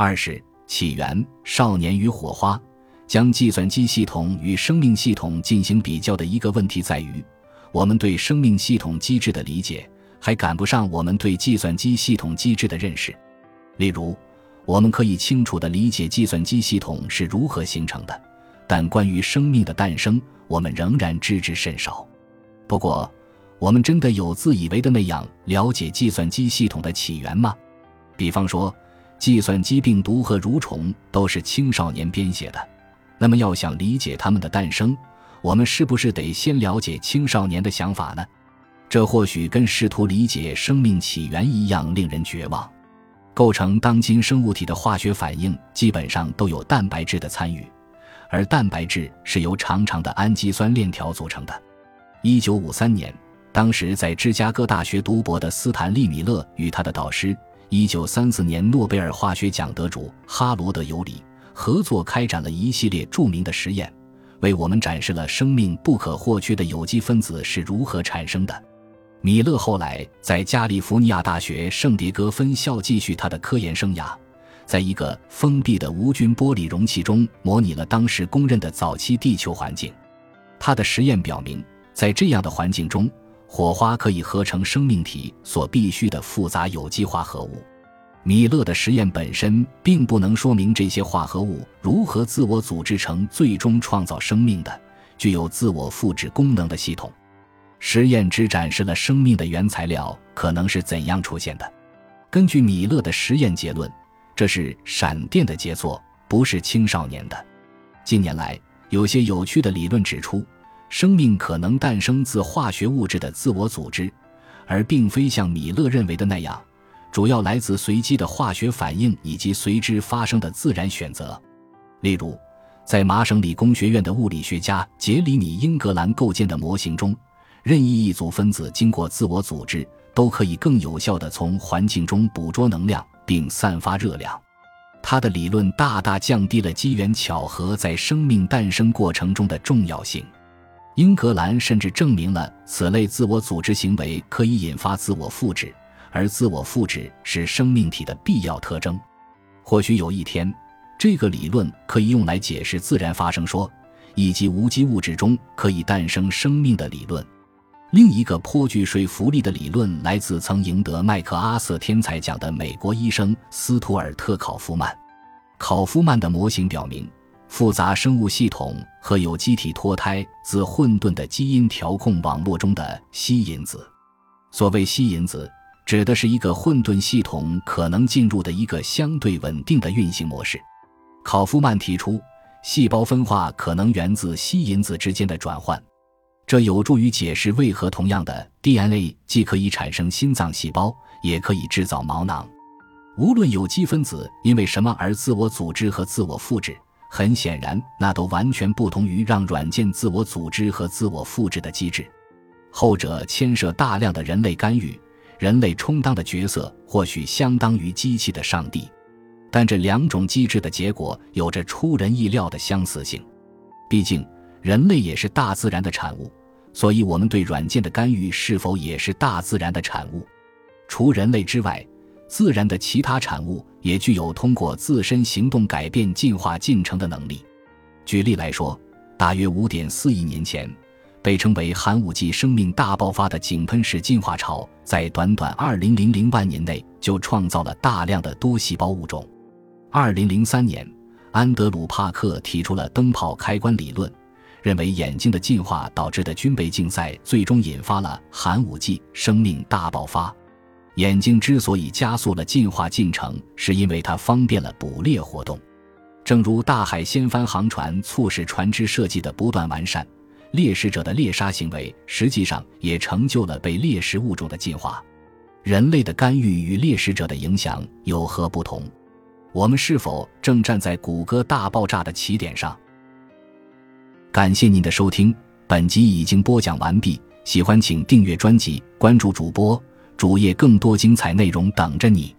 二是起源、少年与火花。将计算机系统与生命系统进行比较的一个问题在于，我们对生命系统机制的理解还赶不上我们对计算机系统机制的认识。例如，我们可以清楚地理解计算机系统是如何形成的，但关于生命的诞生，我们仍然知之甚少。不过，我们真的有自以为的那样了解计算机系统的起源吗？比方说，计算机病毒和蠕虫都是青少年编写的。那么，要想理解他们的诞生，我们是不是得先了解青少年的想法呢？这或许跟试图理解生命起源一样令人绝望。构成当今生物体的化学反应基本上都有蛋白质的参与，而蛋白质是由长长的氨基酸链条组成的。一九五三年，当时在芝加哥大学读博的斯坦利·米勒与他的导师，一九三四年诺贝尔化学奖得主哈罗德·尤里。合作开展了一系列著名的实验，为我们展示了生命不可或缺的有机分子是如何产生的。米勒后来在加利福尼亚大学圣迭戈分校继续他的科研生涯，在一个封闭的无菌玻璃容器中模拟了当时公认的早期地球环境。他的实验表明，在这样的环境中，火花可以合成生命体所必需的复杂有机化合物。米勒的实验本身并不能说明这些化合物如何自我组织成最终创造生命的、具有自我复制功能的系统。实验只展示了生命的原材料可能是怎样出现的。根据米勒的实验结论，这是闪电的杰作，不是青少年的。近年来，有些有趣的理论指出，生命可能诞生自化学物质的自我组织，而并非像米勒认为的那样。主要来自随机的化学反应以及随之发生的自然选择。例如，在麻省理工学院的物理学家杰里米·英格兰构建的模型中，任意一组分子经过自我组织，都可以更有效地从环境中捕捉能量并散发热量。他的理论大大降低了机缘巧合在生命诞生过程中的重要性。英格兰甚至证明了此类自我组织行为可以引发自我复制。而自我复制是生命体的必要特征。或许有一天，这个理论可以用来解释自然发生说以及无机物质中可以诞生生命的理论。另一个颇具说服力的理论来自曾赢得麦克阿瑟天才奖的美国医生斯图尔特·考夫曼。考夫曼的模型表明，复杂生物系统和有机体脱胎自混沌的基因调控网络中的吸引子。所谓吸引子。指的是一个混沌系统可能进入的一个相对稳定的运行模式。考夫曼提出，细胞分化可能源自吸引子之间的转换，这有助于解释为何同样的 DNA 既可以产生心脏细胞，也可以制造毛囊。无论有机分子因为什么而自我组织和自我复制，很显然，那都完全不同于让软件自我组织和自我复制的机制。后者牵涉大量的人类干预。人类充当的角色或许相当于机器的上帝，但这两种机制的结果有着出人意料的相似性。毕竟，人类也是大自然的产物，所以我们对软件的干预是否也是大自然的产物？除人类之外，自然的其他产物也具有通过自身行动改变进化进程的能力。举例来说，大约五点四亿年前。被称为寒武纪生命大爆发的井喷式进化潮，在短短二零零零万年内就创造了大量的多细胞物种。二零零三年，安德鲁·帕克提出了灯泡开关理论，认为眼睛的进化导致的军备竞赛最终引发了寒武纪生命大爆发。眼睛之所以加速了进化进程，是因为它方便了捕猎活动，正如大海掀翻航船促使船只设计的不断完善。猎食者的猎杀行为实际上也成就了被猎食物种的进化。人类的干预与猎食者的影响有何不同？我们是否正站在谷歌大爆炸的起点上？感谢您的收听，本集已经播讲完毕。喜欢请订阅专辑，关注主播主页，更多精彩内容等着你。